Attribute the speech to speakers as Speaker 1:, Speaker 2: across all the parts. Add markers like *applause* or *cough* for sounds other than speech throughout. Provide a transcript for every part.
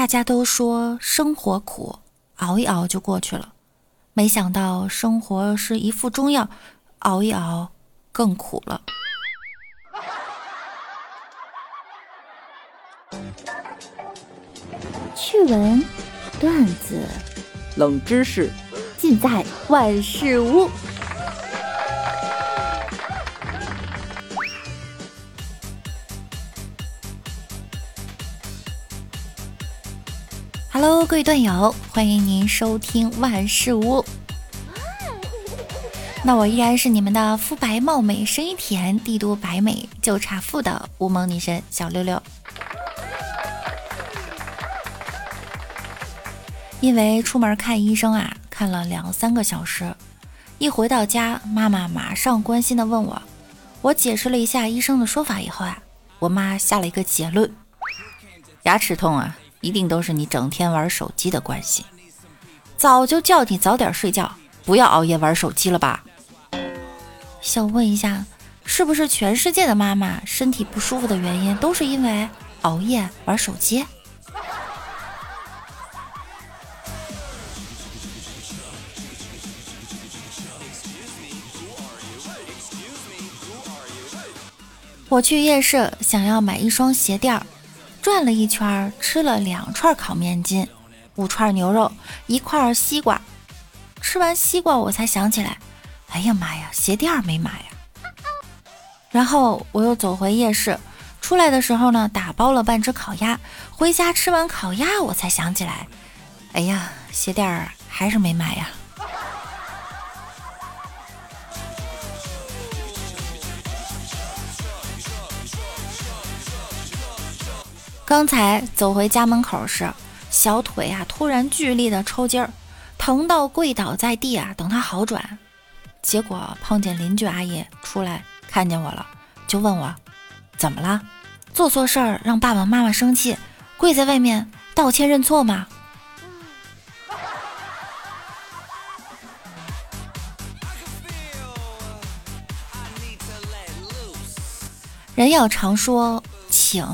Speaker 1: 大家都说生活苦，熬一熬就过去了。没想到生活是一副中药，熬一熬更苦了。
Speaker 2: 趣闻、段子、
Speaker 3: 冷知识，
Speaker 2: 尽在万事屋。
Speaker 1: Hello，各位段友，欢迎您收听万事屋。那我依然是你们的肤白貌美、声音甜、帝都白美就差富的乌蒙女神小六六。因为出门看医生啊，看了两三个小时，一回到家，妈妈马上关心的问我，我解释了一下医生的说法以后啊，我妈下了一个结论：牙齿痛啊。一定都是你整天玩手机的关系，早就叫你早点睡觉，不要熬夜玩手机了吧？想问一下，是不是全世界的妈妈身体不舒服的原因都是因为熬夜玩手机？我去夜市想要买一双鞋垫儿。转了一圈，吃了两串烤面筋，五串牛肉，一块西瓜。吃完西瓜，我才想起来，哎呀妈呀，鞋垫没买呀！然后我又走回夜市，出来的时候呢，打包了半只烤鸭。回家吃完烤鸭，我才想起来，哎呀，鞋垫还是没买呀。刚才走回家门口时，小腿啊突然剧烈的抽筋儿，疼到跪倒在地啊，等他好转。结果碰见邻居阿姨出来看见我了，就问我怎么了，做错事儿让爸爸妈妈生气，跪在外面道歉认错吗？人要常说请。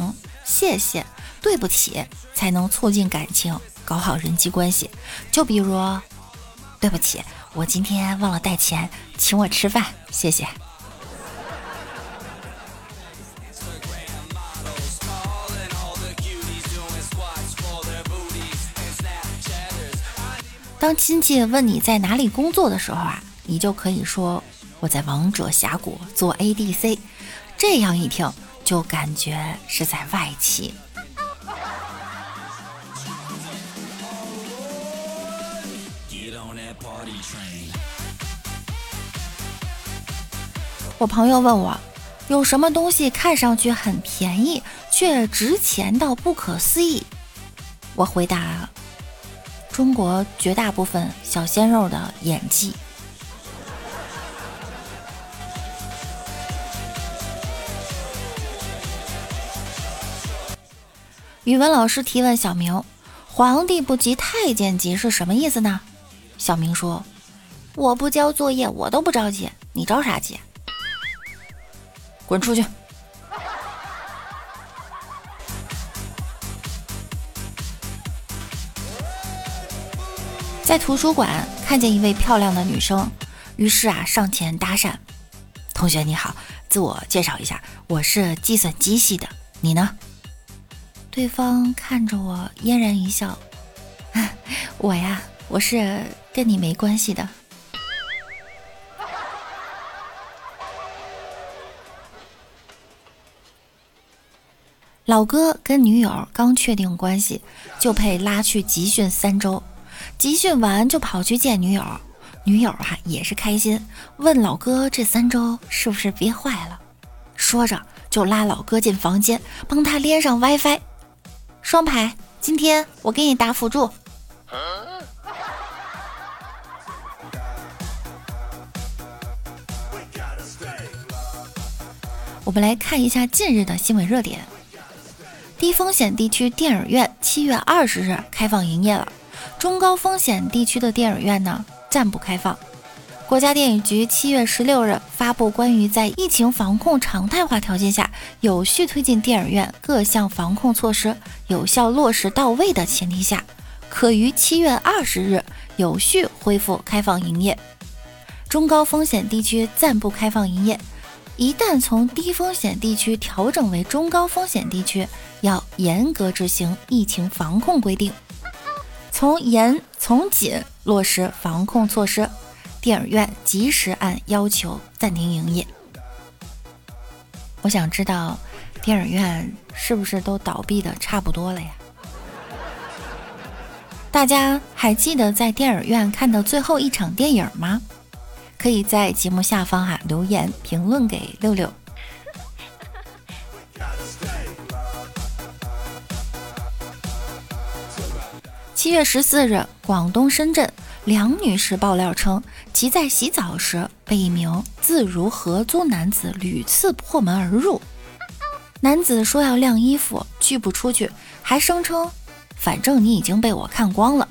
Speaker 1: 谢谢，对不起，才能促进感情，搞好人际关系。就比如，对不起，我今天忘了带钱，请我吃饭，谢谢。当亲戚问你在哪里工作的时候啊，你就可以说我在王者峡谷做 ADC，这样一听。就感觉是在外企。我朋友问我，有什么东西看上去很便宜，却值钱到不可思议？我回答：中国绝大部分小鲜肉的演技。语文老师提问小明：“皇帝不急太监急是什么意思呢？”小明说：“我不交作业，我都不着急，你着啥急？滚出去！”在图书馆看见一位漂亮的女生，于是啊上前搭讪：“同学你好，自我介绍一下，我是计算机系的，你呢？”对方看着我，嫣然一笑：“ *laughs* 我呀，我是跟你没关系的。”老哥跟女友刚确定关系，就被拉去集训三周。集训完就跑去见女友，女友啊也是开心，问老哥这三周是不是憋坏了？说着就拉老哥进房间，帮他连上 WiFi。双排，今天我给你打辅助。我们来看一下近日的新闻热点：低风险地区电影院七月二十日开放营业了，中高风险地区的电影院呢暂不开放。国家电影局七月十六日发布关于在疫情防控常态化条件下，有序推进电影院各项防控措施有效落实到位的前提下，可于七月二十日有序恢复开放营业。中高风险地区暂不开放营业，一旦从低风险地区调整为中高风险地区，要严格执行疫情防控规定，从严从紧落实防控措施。电影院及时按要求暂停营业。我想知道，电影院是不是都倒闭的差不多了呀？大家还记得在电影院看的最后一场电影吗？可以在节目下方啊留言评论给六六。七月十四日，广东深圳。梁女士爆料称，其在洗澡时被一名自如合租男子屡次破门而入。男子说要晾衣服，拒不出去，还声称：“反正你已经被我看光了。”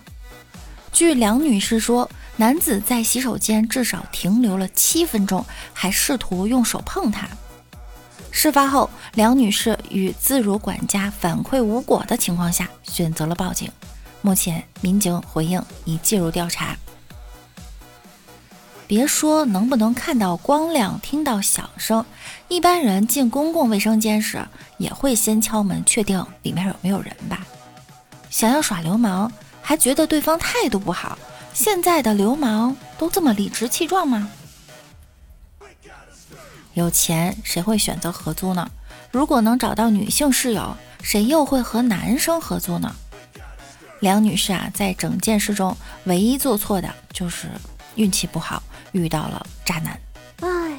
Speaker 1: 据梁女士说，男子在洗手间至少停留了七分钟，还试图用手碰她。事发后，梁女士与自如管家反馈无果的情况下，选择了报警。目前，民警回应已介入调查。别说能不能看到光亮、听到响声，一般人进公共卫生间时也会先敲门，确定里面有没有人吧？想要耍流氓，还觉得对方态度不好。现在的流氓都这么理直气壮吗？有钱谁会选择合租呢？如果能找到女性室友，谁又会和男生合租呢？梁女士啊，在整件事中唯一做错的就是运气不好，遇到了渣男。唉。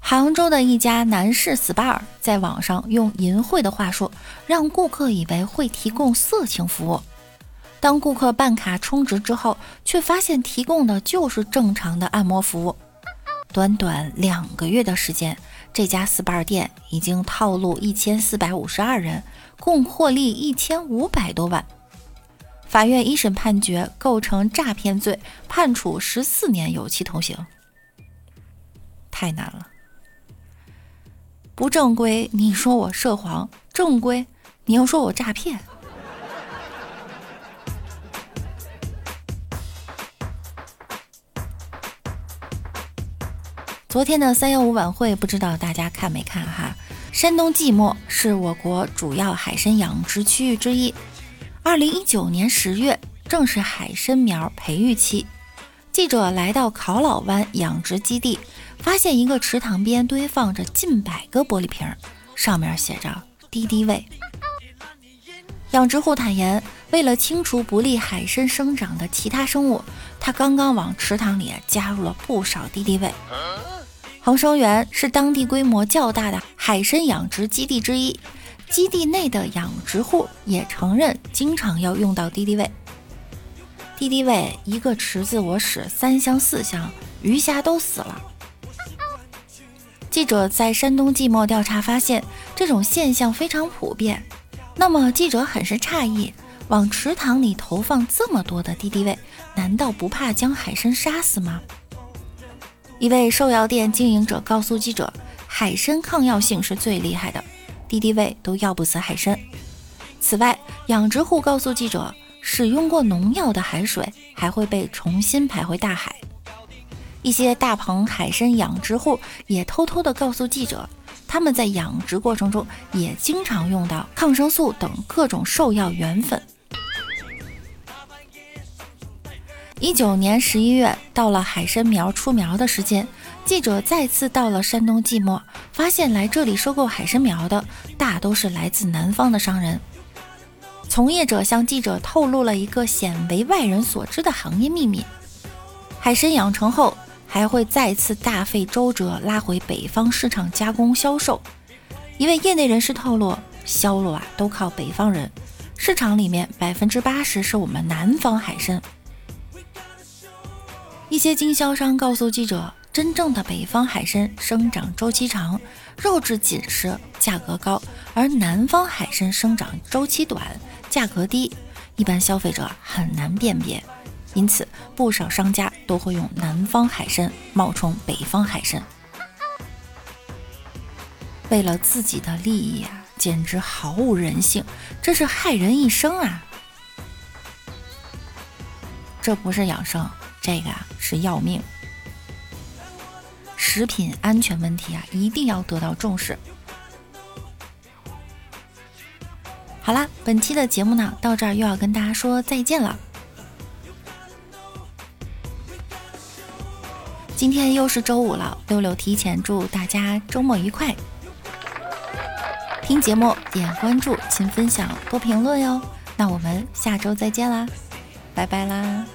Speaker 1: 杭州的一家男士 SPA 在网上用淫秽的话术，让顾客以为会提供色情服务。当顾客办卡充值之后，却发现提供的就是正常的按摩服务。短短两个月的时间。这家 SPA 店已经套路一千四百五十二人，共获利一千五百多万。法院一审判决构成诈骗罪，判处十四年有期徒刑。太难了，不正规，你说我涉黄；正规，你又说我诈骗。昨天的三幺五晚会，不知道大家看没看哈？山东即墨是我国主要海参养殖区域之一。二零一九年十月，正是海参苗培育期。记者来到考老湾养殖基地，发现一个池塘边堆放着近百个玻璃瓶，上面写着“敌敌畏”。养殖户坦言，为了清除不利海参生长的其他生物，他刚刚往池塘里加入了不少敌敌畏。恒生园是当地规模较大的海参养殖基地之一，基地内的养殖户也承认经常要用到敌敌畏。敌敌畏一个池子我使三箱四箱，鱼虾都死了。记者在山东即墨调查发现，这种现象非常普遍。那么记者很是诧异，往池塘里投放这么多的敌敌畏，难道不怕将海参杀死吗？一位兽药店经营者告诉记者：“海参抗药性是最厉害的，敌敌畏都药不死海参。”此外，养殖户告诉记者，使用过农药的海水还会被重新排回大海。一些大棚海参养殖户也偷偷地告诉记者，他们在养殖过程中也经常用到抗生素等各种兽药原粉。一九年十一月，到了海参苗出苗的时间，记者再次到了山东即墨，发现来这里收购海参苗的大都是来自南方的商人。从业者向记者透露了一个鲜为外人所知的行业秘密：海参养成后，还会再次大费周折拉回北方市场加工销售。一位业内人士透露，销路啊都靠北方人，市场里面百分之八十是我们南方海参。一些经销商告诉记者，真正的北方海参生长周期长，肉质紧实，价格高；而南方海参生长周期短，价格低，一般消费者很难辨别，因此不少商家都会用南方海参冒充北方海参。为了自己的利益啊，简直毫无人性，这是害人一生啊！这不是养生，这个啊是要命。食品安全问题啊，一定要得到重视。好啦，本期的节目呢，到这儿又要跟大家说再见了。今天又是周五了，六六提前祝大家周末愉快。听节目点关注，勤分享多评论哟。那我们下周再见啦，拜拜啦。